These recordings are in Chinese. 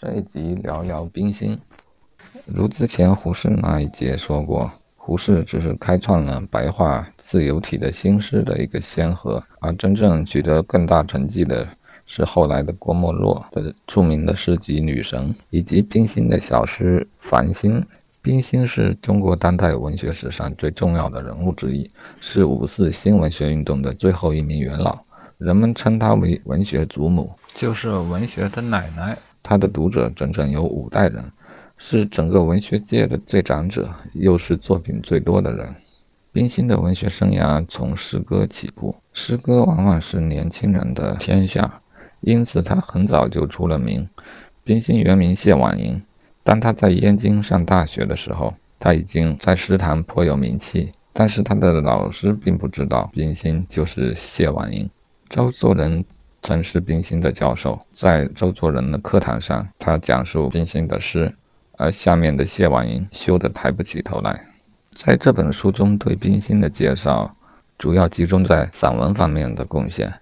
这一集聊聊冰心。如之前胡适那一节说过，胡适只是开创了白话自由体的新诗的一个先河，而真正取得更大成绩的是后来的郭沫若的著名的诗集《女神》，以及冰心的小诗《繁星》。冰心是中国当代文学史上最重要的人物之一，是五四新文学运动的最后一名元老，人们称她为文学祖母，就是文学的奶奶。他的读者整整有五代人，是整个文学界的最长者，又是作品最多的人。冰心的文学生涯从诗歌起步，诗歌往往是年轻人的天下，因此他很早就出了名。冰心原名谢婉莹，当他在燕京上大学的时候，他已经在诗坛颇有名气，但是他的老师并不知道冰心就是谢婉莹。周作人。曾是冰心的教授，在周作人的课堂上，他讲述冰心的诗，而下面的谢婉莹羞得抬不起头来。在这本书中，对冰心的介绍主要集中在散文方面的贡献。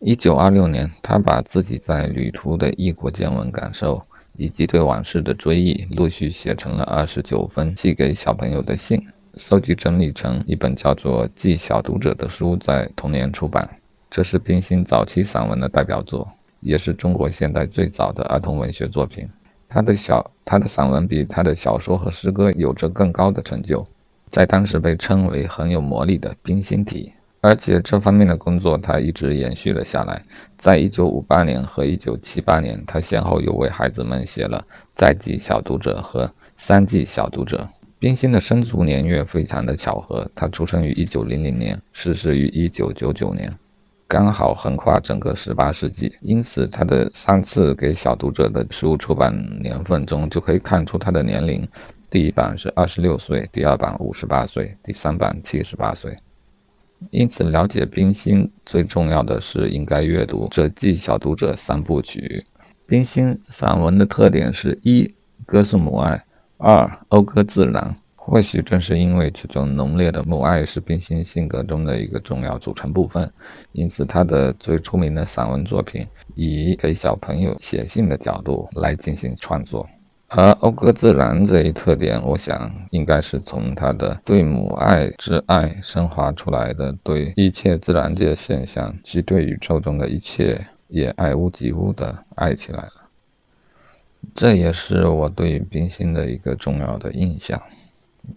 一九二六年，他把自己在旅途的异国见闻感受，以及对往事的追忆，陆续写成了二十九封寄给小朋友的信，收集整理成一本叫做《寄小读者》的书，在同年出版。这是冰心早期散文的代表作，也是中国现代最早的儿童文学作品。他的小他的散文比他的小说和诗歌有着更高的成就，在当时被称为很有魔力的冰心体。而且这方面的工作他一直延续了下来。在一九五八年和一九七八年，他先后又为孩子们写了《在记小读者》和《三季小读者》。冰心的生卒年月非常的巧合，他出生于一九零零年，逝世于一九九九年。刚好横跨整个十八世纪，因此他的三次给小读者的书出版年份中就可以看出他的年龄：第一版是二十六岁，第二版五十八岁，第三版七十八岁。因此，了解冰心最重要的是应该阅读这《季小读者》三部曲。冰心散文的特点是：一、歌颂母爱；二、讴歌自然。或许正是因为这种浓烈的母爱是冰心性格中的一个重要组成部分，因此他的最出名的散文作品以给小朋友写信的角度来进行创作。而讴歌自然这一特点，我想应该是从他的对母爱之爱升华出来的，对一切自然界现象及对宇宙中的一切也爱屋及乌的爱起来了。这也是我对冰心的一个重要的印象。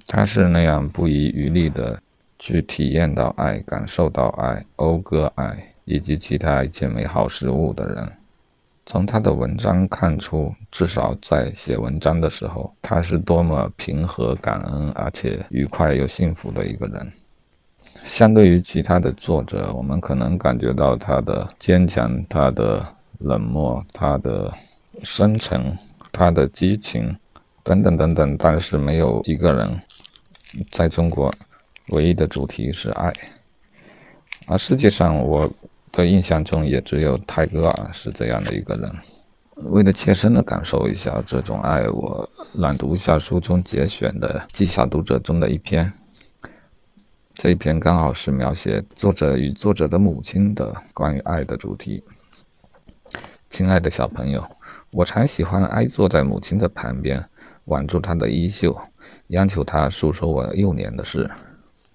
他是那样不遗余力的去体验到爱、感受到爱、讴歌爱以及其他一切美好事物的人。从他的文章看出，至少在写文章的时候，他是多么平和、感恩，而且愉快又幸福的一个人。相对于其他的作者，我们可能感觉到他的坚强、他的冷漠、他的深沉、他的激情。等等等等，但是没有一个人在中国唯一的主题是爱，而世界上我的印象中也只有泰戈尔是这样的一个人。为了切身的感受一下这种爱，我朗读一下书中节选的《记小读者》中的一篇。这一篇刚好是描写作者与作者的母亲的关于爱的主题。亲爱的小朋友，我常喜欢挨坐在母亲的旁边。挽住他的衣袖，央求他诉说我幼年的事。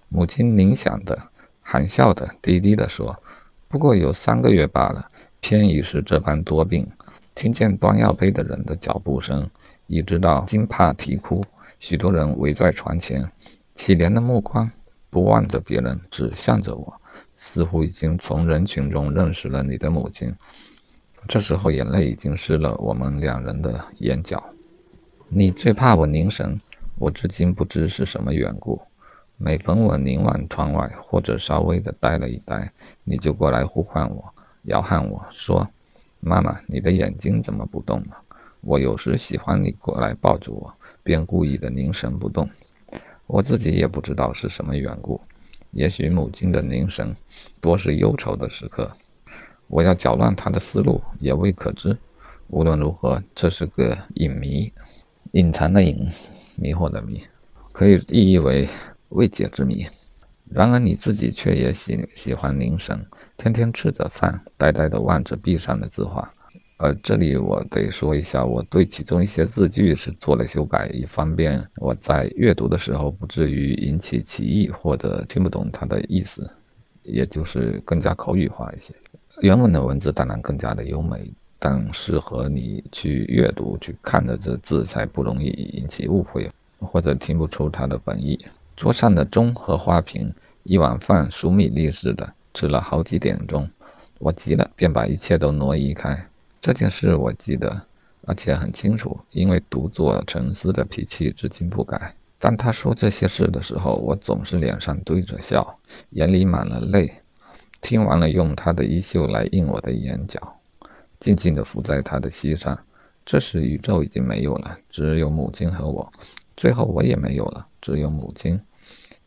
母亲冥想的、含笑的、低低的说：“不过有三个月罢了，偏已是这般多病。听见端药杯的人的脚步声，已知道惊怕啼哭。许多人围在床前，乞怜的目光不望着别人，只向着我，似乎已经从人群中认识了你的母亲。这时候，眼泪已经湿了我们两人的眼角。”你最怕我凝神，我至今不知是什么缘故。每逢我凝望窗外，或者稍微的呆了一呆，你就过来呼唤我，摇撼我说：“妈妈，你的眼睛怎么不动了？”我有时喜欢你过来抱住我，便故意的凝神不动。我自己也不知道是什么缘故。也许母亲的凝神多是忧愁的时刻，我要搅乱她的思路也未可知。无论如何，这是个隐谜。隐藏的隐，迷惑的迷，可以意译为未解之谜。然而你自己却也喜喜欢凝神，天天吃着饭，呆呆地望着壁上的字画，呃，这里我得说一下，我对其中一些字句是做了修改，以方便我在阅读的时候不至于引起歧义或者听不懂它的意思，也就是更加口语化一些。原文的文字当然更加的优美，但适合你去阅读、去看的这字才不容易引起误会或者听不出它的本意。桌上的钟和花瓶，一碗饭数米粒似的，吃了好几点钟。我急了，便把一切都挪移开。这件事我记得，而且很清楚，因为独坐沉思的脾气至今不改。当他说这些事的时候，我总是脸上堆着笑，眼里满了泪。听完了，用他的衣袖来印我的眼角，静静地伏在他的膝上。这时，宇宙已经没有了，只有母亲和我。最后，我也没有了，只有母亲，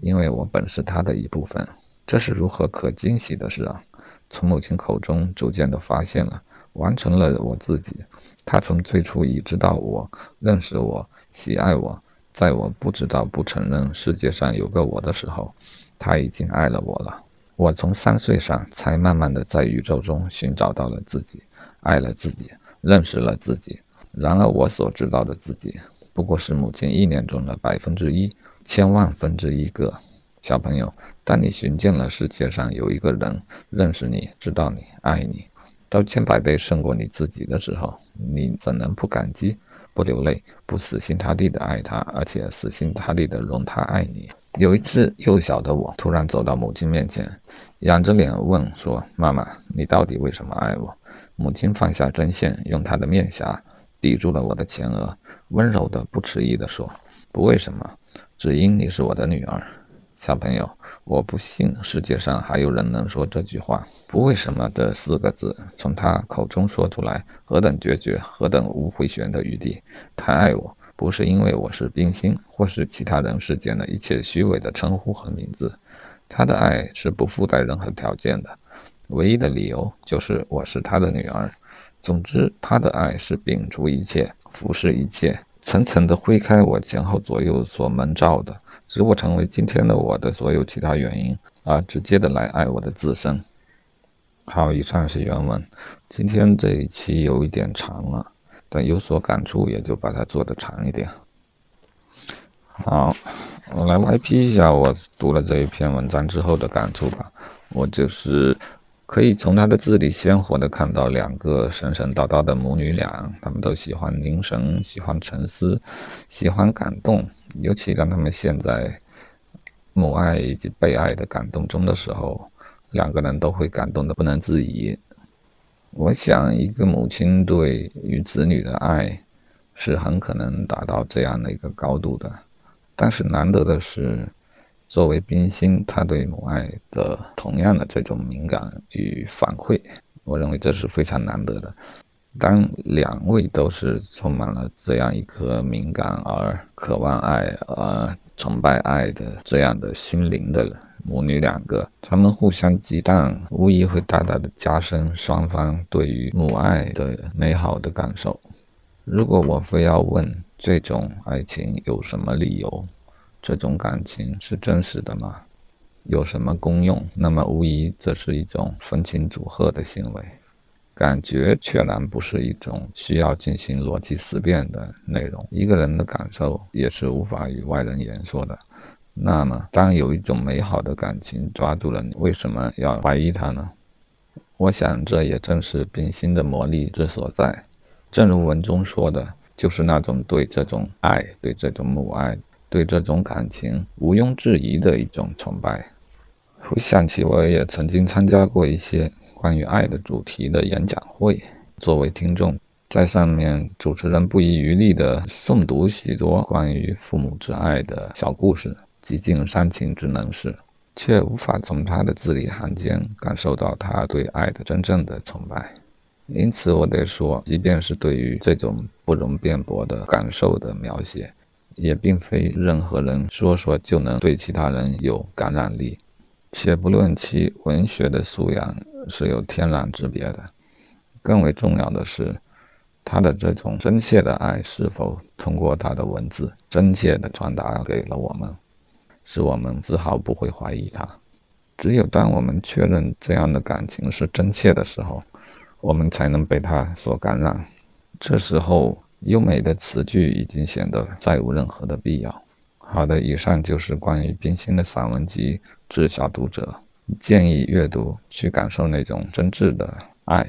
因为我本是他的一部分。这是如何可惊喜的事啊！从母亲口中逐渐地发现了。完成了我自己。他从最初已知道我，认识我，喜爱我。在我不知道、不承认世界上有个我的时候，他已经爱了我了。我从三岁上才慢慢的在宇宙中寻找到了自己，爱了自己，认识了自己。然而我所知道的自己，不过是母亲意念中的百分之一、千万分之一个。小朋友，当你寻见了世界上有一个人认识你、知道你、爱你。到千百倍胜过你自己的时候，你怎能不感激、不流泪、不死心塌地的爱他，而且死心塌地的容他爱你？有一次，幼小的我突然走到母亲面前，仰着脸问说：“妈妈，你到底为什么爱我？”母亲放下针线，用她的面颊抵住了我的前额，温柔的、不迟疑地说：“不为什么，只因你是我的女儿。”小朋友。我不信世界上还有人能说这句话。不为什么的四个字从他口中说出来，何等决绝，何等无回旋的余地。他爱我，不是因为我是冰心，或是其他人世间的一切虚伪的称呼和名字。他的爱是不附带任何条件的，唯一的理由就是我是他的女儿。总之，他的爱是摒除一切，俯视一切，层层的挥开我前后左右所蒙罩的。使我成为今天的我的所有其他原因，而直接的来爱我的自身。好，以上是原文。今天这一期有一点长了，但有所感触，也就把它做的长一点。好，我来歪批一下我读了这一篇文章之后的感触吧。我就是可以从他的字里鲜活的看到两个神神叨叨的母女俩，他们都喜欢凝神，喜欢沉思，喜欢感动。尤其当他们陷在母爱以及被爱的感动中的时候，两个人都会感动的不能自已。我想，一个母亲对于子女的爱是很可能达到这样的一个高度的。但是难得的是，作为冰心，他对母爱的同样的这种敏感与反馈，我认为这是非常难得的。当两位都是充满了这样一颗敏感而渴望爱、而崇拜爱的这样的心灵的母女两个，他们互相激荡，无疑会大大的加深双方对于母爱的美好的感受。如果我非要问这种爱情有什么理由，这种感情是真实的吗？有什么功用？那么无疑这是一种分情组合的行为。感觉确然不是一种需要进行逻辑思辨的内容，一个人的感受也是无法与外人言说的。那么，当有一种美好的感情抓住了你，为什么要怀疑它呢？我想，这也正是冰心的魔力之所在。正如文中说的，就是那种对这种爱、对这种母爱、对这种感情毋庸置疑的一种崇拜。回想起，我也曾经参加过一些。关于爱的主题的演讲会，作为听众，在上面主持人不遗余力地诵读许多关于父母之爱的小故事，极尽煽情之能事，却无法从他的字里行间感受到他对爱的真正的崇拜。因此，我得说，即便是对于这种不容辩驳的感受的描写，也并非任何人说说就能对其他人有感染力。且不论其文学的素养。是有天壤之别的。更为重要的是，他的这种真切的爱是否通过他的文字真切地传达给了我们，使我们丝毫不会怀疑他。只有当我们确认这样的感情是真切的时候，我们才能被他所感染。这时候，优美的词句已经显得再无任何的必要。好的，以上就是关于冰心的散文集致小读者，建议阅读，去感受那种真挚的爱。